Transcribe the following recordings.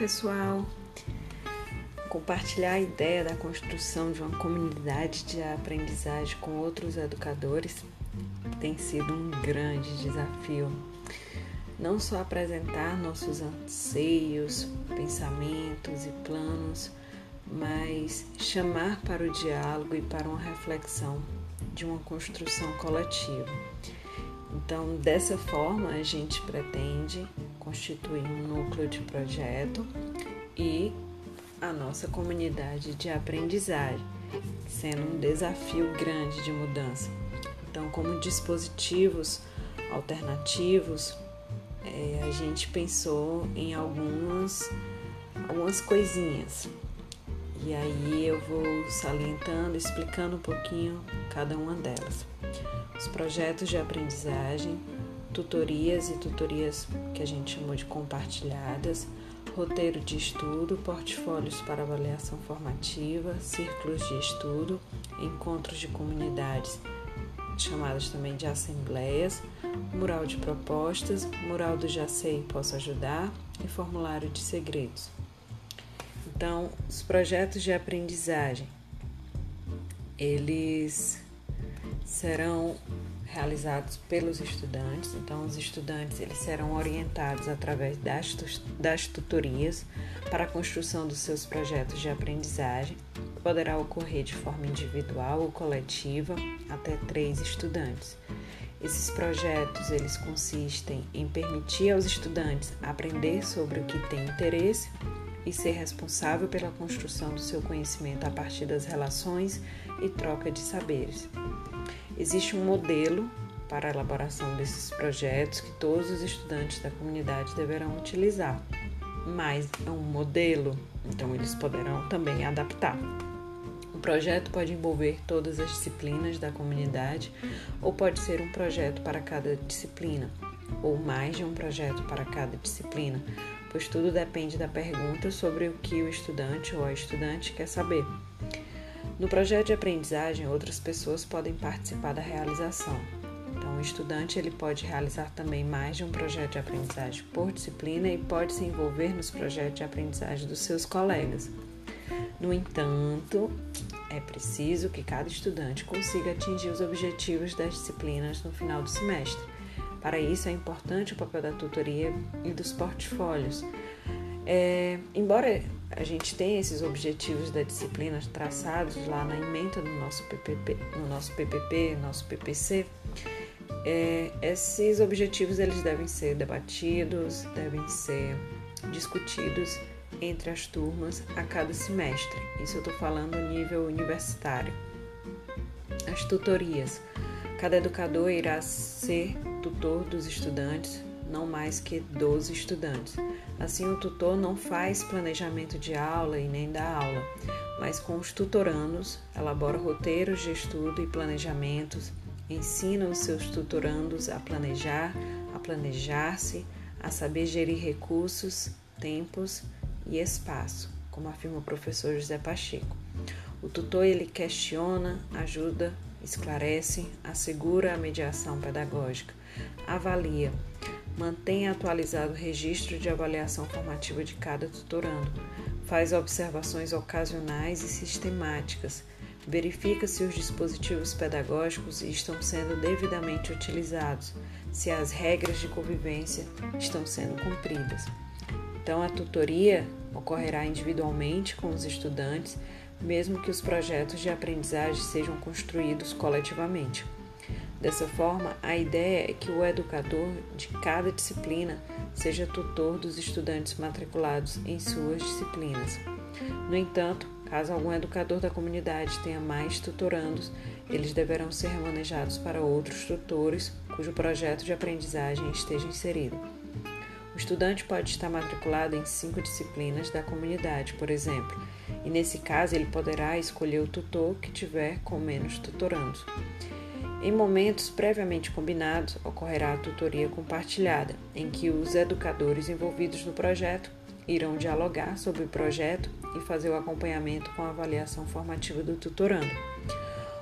pessoal! Compartilhar a ideia da construção de uma comunidade de aprendizagem com outros educadores tem sido um grande desafio. Não só apresentar nossos anseios, pensamentos e planos, mas chamar para o diálogo e para uma reflexão de uma construção coletiva. Então, dessa forma, a gente pretende constituir um núcleo de projeto e a nossa comunidade de aprendizagem, sendo um desafio grande de mudança. Então, como dispositivos alternativos, é, a gente pensou em algumas, algumas coisinhas. E aí eu vou salientando, explicando um pouquinho cada uma delas os projetos de aprendizagem, tutorias e tutorias que a gente chamou de compartilhadas, roteiro de estudo, portfólios para avaliação formativa, círculos de estudo, encontros de comunidades, chamadas também de assembleias, mural de propostas, mural do Já Sei Posso Ajudar e formulário de segredos. Então, os projetos de aprendizagem, eles serão realizados pelos estudantes. Então, os estudantes eles serão orientados através das, das tutorias para a construção dos seus projetos de aprendizagem. Poderá ocorrer de forma individual ou coletiva até três estudantes. Esses projetos eles consistem em permitir aos estudantes aprender sobre o que tem interesse e ser responsável pela construção do seu conhecimento a partir das relações e troca de saberes. Existe um modelo para a elaboração desses projetos que todos os estudantes da comunidade deverão utilizar, mas é um modelo, então eles poderão também adaptar. O projeto pode envolver todas as disciplinas da comunidade ou pode ser um projeto para cada disciplina, ou mais de um projeto para cada disciplina, pois tudo depende da pergunta sobre o que o estudante ou a estudante quer saber. No projeto de aprendizagem, outras pessoas podem participar da realização. Então, o estudante ele pode realizar também mais de um projeto de aprendizagem por disciplina e pode se envolver nos projetos de aprendizagem dos seus colegas. No entanto, é preciso que cada estudante consiga atingir os objetivos das disciplinas no final do semestre. Para isso, é importante o papel da tutoria e dos portfólios. É, embora a gente tem esses objetivos da disciplina traçados lá na emenda do nosso PPP, no nosso PPP, nosso PPC. É, esses objetivos eles devem ser debatidos, devem ser discutidos entre as turmas a cada semestre. Isso eu estou falando nível universitário. As tutorias. Cada educador irá ser tutor dos estudantes não mais que 12 estudantes. Assim, o tutor não faz planejamento de aula e nem dá aula, mas com os tutorandos elabora roteiros de estudo e planejamentos, ensina os seus tutorandos a planejar, a planejar-se, a saber gerir recursos, tempos e espaço, como afirma o professor José Pacheco. O tutor ele questiona, ajuda, esclarece, assegura a mediação pedagógica, avalia, mantém atualizado o registro de avaliação formativa de cada tutorando, faz observações ocasionais e sistemáticas, verifica se os dispositivos pedagógicos estão sendo devidamente utilizados, se as regras de convivência estão sendo cumpridas. Então, a tutoria ocorrerá individualmente com os estudantes, mesmo que os projetos de aprendizagem sejam construídos coletivamente. Dessa forma, a ideia é que o educador de cada disciplina seja tutor dos estudantes matriculados em suas disciplinas. No entanto, caso algum educador da comunidade tenha mais tutorandos, eles deverão ser manejados para outros tutores cujo projeto de aprendizagem esteja inserido. O estudante pode estar matriculado em cinco disciplinas da comunidade, por exemplo, e nesse caso ele poderá escolher o tutor que tiver com menos tutorandos. Em momentos previamente combinados, ocorrerá a tutoria compartilhada, em que os educadores envolvidos no projeto irão dialogar sobre o projeto e fazer o acompanhamento com a avaliação formativa do tutorando.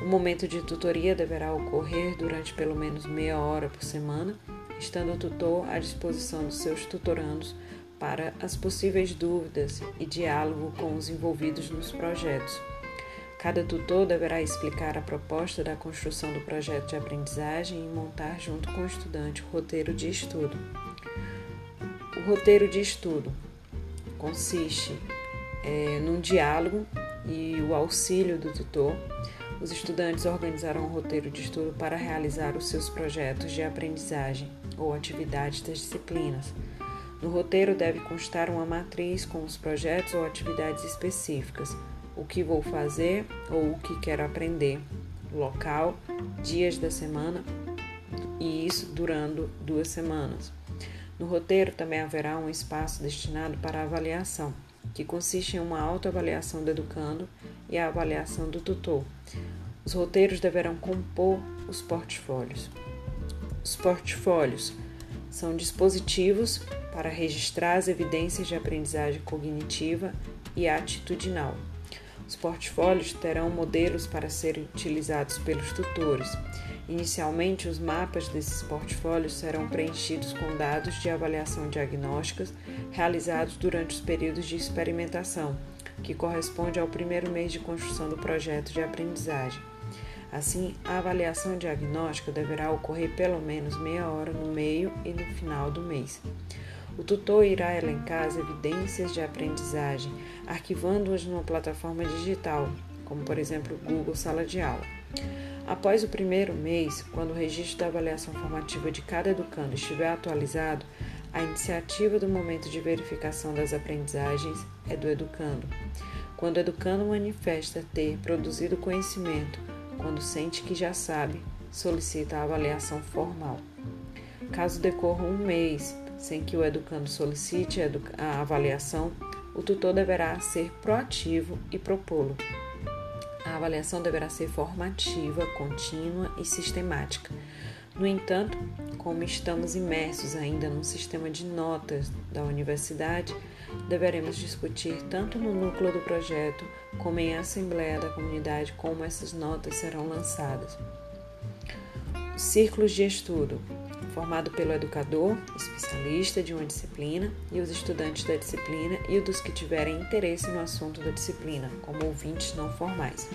O momento de tutoria deverá ocorrer durante pelo menos meia hora por semana, estando o tutor à disposição dos seus tutorandos para as possíveis dúvidas e diálogo com os envolvidos nos projetos. Cada tutor deverá explicar a proposta da construção do projeto de aprendizagem e montar, junto com o estudante, o roteiro de estudo. O roteiro de estudo consiste é, num diálogo e o auxílio do tutor. Os estudantes organizarão um roteiro de estudo para realizar os seus projetos de aprendizagem ou atividades das disciplinas. No roteiro deve constar uma matriz com os projetos ou atividades específicas, o que vou fazer ou o que quero aprender, local, dias da semana e isso durando duas semanas. No roteiro também haverá um espaço destinado para avaliação, que consiste em uma autoavaliação do educando e a avaliação do tutor. Os roteiros deverão compor os portfólios. Os portfólios são dispositivos para registrar as evidências de aprendizagem cognitiva e atitudinal. Os portfólios terão modelos para serem utilizados pelos tutores. Inicialmente, os mapas desses portfólios serão preenchidos com dados de avaliação diagnósticas realizados durante os períodos de experimentação, que corresponde ao primeiro mês de construção do projeto de aprendizagem. Assim, a avaliação diagnóstica deverá ocorrer pelo menos meia hora no meio e no final do mês. O tutor irá elencar as evidências de aprendizagem, arquivando-as numa plataforma digital, como por exemplo Google Sala de Aula. Após o primeiro mês, quando o registro da avaliação formativa de cada educando estiver atualizado, a iniciativa do momento de verificação das aprendizagens é do educando. Quando o educando manifesta ter produzido conhecimento, quando sente que já sabe, solicita a avaliação formal. Caso decorra um mês sem que o educando solicite a avaliação, o tutor deverá ser proativo e propô-lo. A avaliação deverá ser formativa, contínua e sistemática. No entanto, como estamos imersos ainda num sistema de notas da universidade, deveremos discutir tanto no núcleo do projeto como em assembleia da comunidade como essas notas serão lançadas. círculos de estudo formado pelo educador, especialista de uma disciplina, e os estudantes da disciplina e os dos que tiverem interesse no assunto da disciplina, como ouvintes não formais.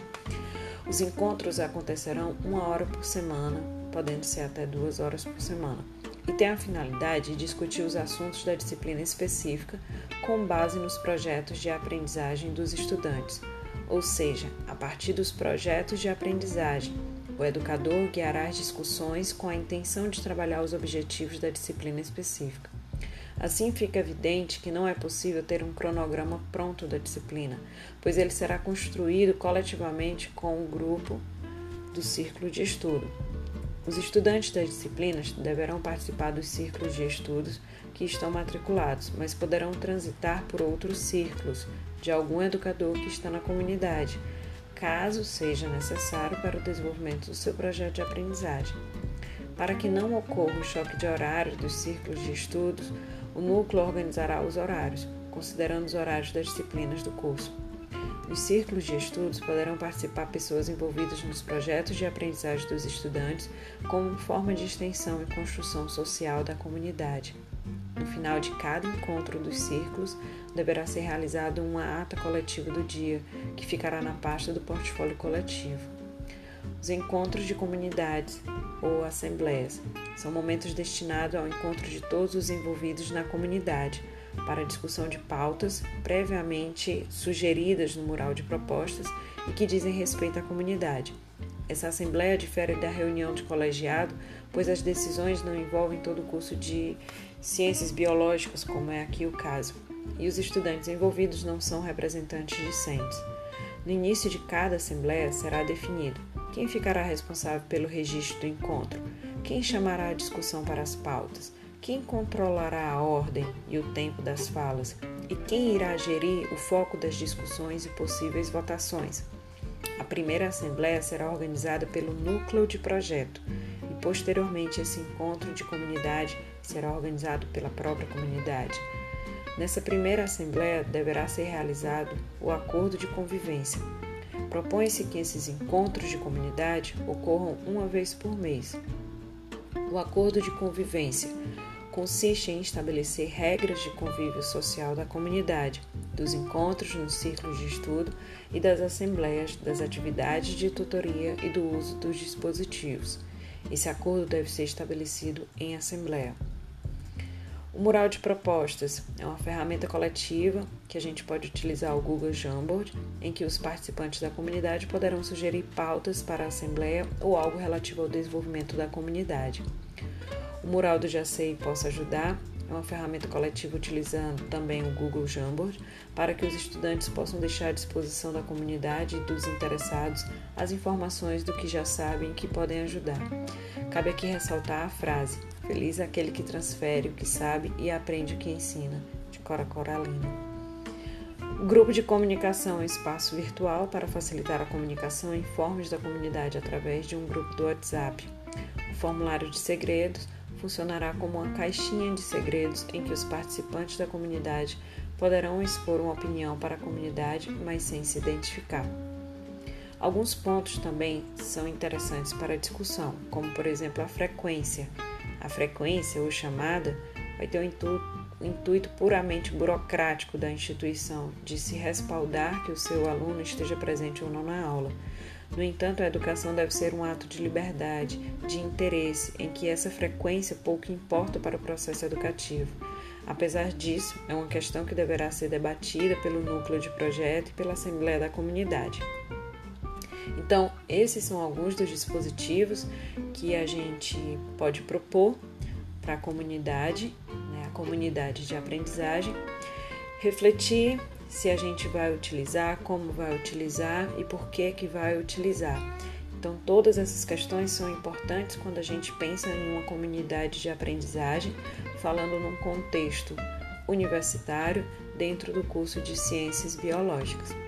Os encontros acontecerão uma hora por semana, podendo ser até duas horas por semana, e tem a finalidade de discutir os assuntos da disciplina específica com base nos projetos de aprendizagem dos estudantes, ou seja, a partir dos projetos de aprendizagem o educador guiará as discussões com a intenção de trabalhar os objetivos da disciplina específica. Assim fica evidente que não é possível ter um cronograma pronto da disciplina, pois ele será construído coletivamente com o grupo do círculo de estudo. Os estudantes das disciplinas deverão participar dos círculos de estudos que estão matriculados, mas poderão transitar por outros círculos de algum educador que está na comunidade caso seja necessário para o desenvolvimento do seu projeto de aprendizagem. Para que não ocorra o choque de horários dos círculos de estudos, o núcleo organizará os horários, considerando os horários das disciplinas do curso. Nos círculos de estudos poderão participar pessoas envolvidas nos projetos de aprendizagem dos estudantes como forma de extensão e construção social da comunidade. No final de cada encontro dos círculos, deverá ser realizado uma ata coletiva do dia, que ficará na pasta do portfólio coletivo. Os encontros de comunidades ou assembleias são momentos destinados ao encontro de todos os envolvidos na comunidade para discussão de pautas previamente sugeridas no mural de propostas e que dizem respeito à comunidade. Essa assembleia difere da reunião de colegiado, pois as decisões não envolvem todo o curso de ciências biológicas, como é aqui o caso, e os estudantes envolvidos não são representantes discentes. No início de cada assembleia será definido quem ficará responsável pelo registro do encontro, quem chamará a discussão para as pautas, quem controlará a ordem e o tempo das falas e quem irá gerir o foco das discussões e possíveis votações. A primeira assembleia será organizada pelo núcleo de projeto e posteriormente esse encontro de comunidade será organizado pela própria comunidade. Nessa primeira assembleia deverá ser realizado o acordo de convivência. Propõe-se que esses encontros de comunidade ocorram uma vez por mês. O acordo de convivência consiste em estabelecer regras de convívio social da comunidade, dos encontros nos círculos de estudo e das assembleias, das atividades de tutoria e do uso dos dispositivos. Esse acordo deve ser estabelecido em assembleia. O mural de propostas é uma ferramenta coletiva que a gente pode utilizar o Google Jamboard, em que os participantes da comunidade poderão sugerir pautas para a assembleia ou algo relativo ao desenvolvimento da comunidade. O mural do Jacei Possa Ajudar é uma ferramenta coletiva utilizando também o Google Jamboard para que os estudantes possam deixar à disposição da comunidade e dos interessados as informações do que já sabem que podem ajudar. Cabe aqui ressaltar a frase: Feliz é aquele que transfere o que sabe e aprende o que ensina, de Cora Coralina. Grupo de comunicação é espaço virtual para facilitar a comunicação em formas da comunidade através de um grupo do WhatsApp. O formulário de segredos funcionará como uma caixinha de segredos em que os participantes da comunidade poderão expor uma opinião para a comunidade, mas sem se identificar. Alguns pontos também são interessantes para discussão, como por exemplo a frequência a frequência ou chamada vai ter o intuito, o intuito puramente burocrático da instituição de se respaldar que o seu aluno esteja presente ou não na aula. No entanto, a educação deve ser um ato de liberdade, de interesse, em que essa frequência pouco importa para o processo educativo. Apesar disso, é uma questão que deverá ser debatida pelo núcleo de projeto e pela Assembleia da Comunidade. Então, esses são alguns dos dispositivos que a gente pode propor para a comunidade, né, a comunidade de aprendizagem, refletir se a gente vai utilizar, como vai utilizar e por que que vai utilizar. Então, todas essas questões são importantes quando a gente pensa em uma comunidade de aprendizagem, falando num contexto universitário dentro do curso de Ciências Biológicas.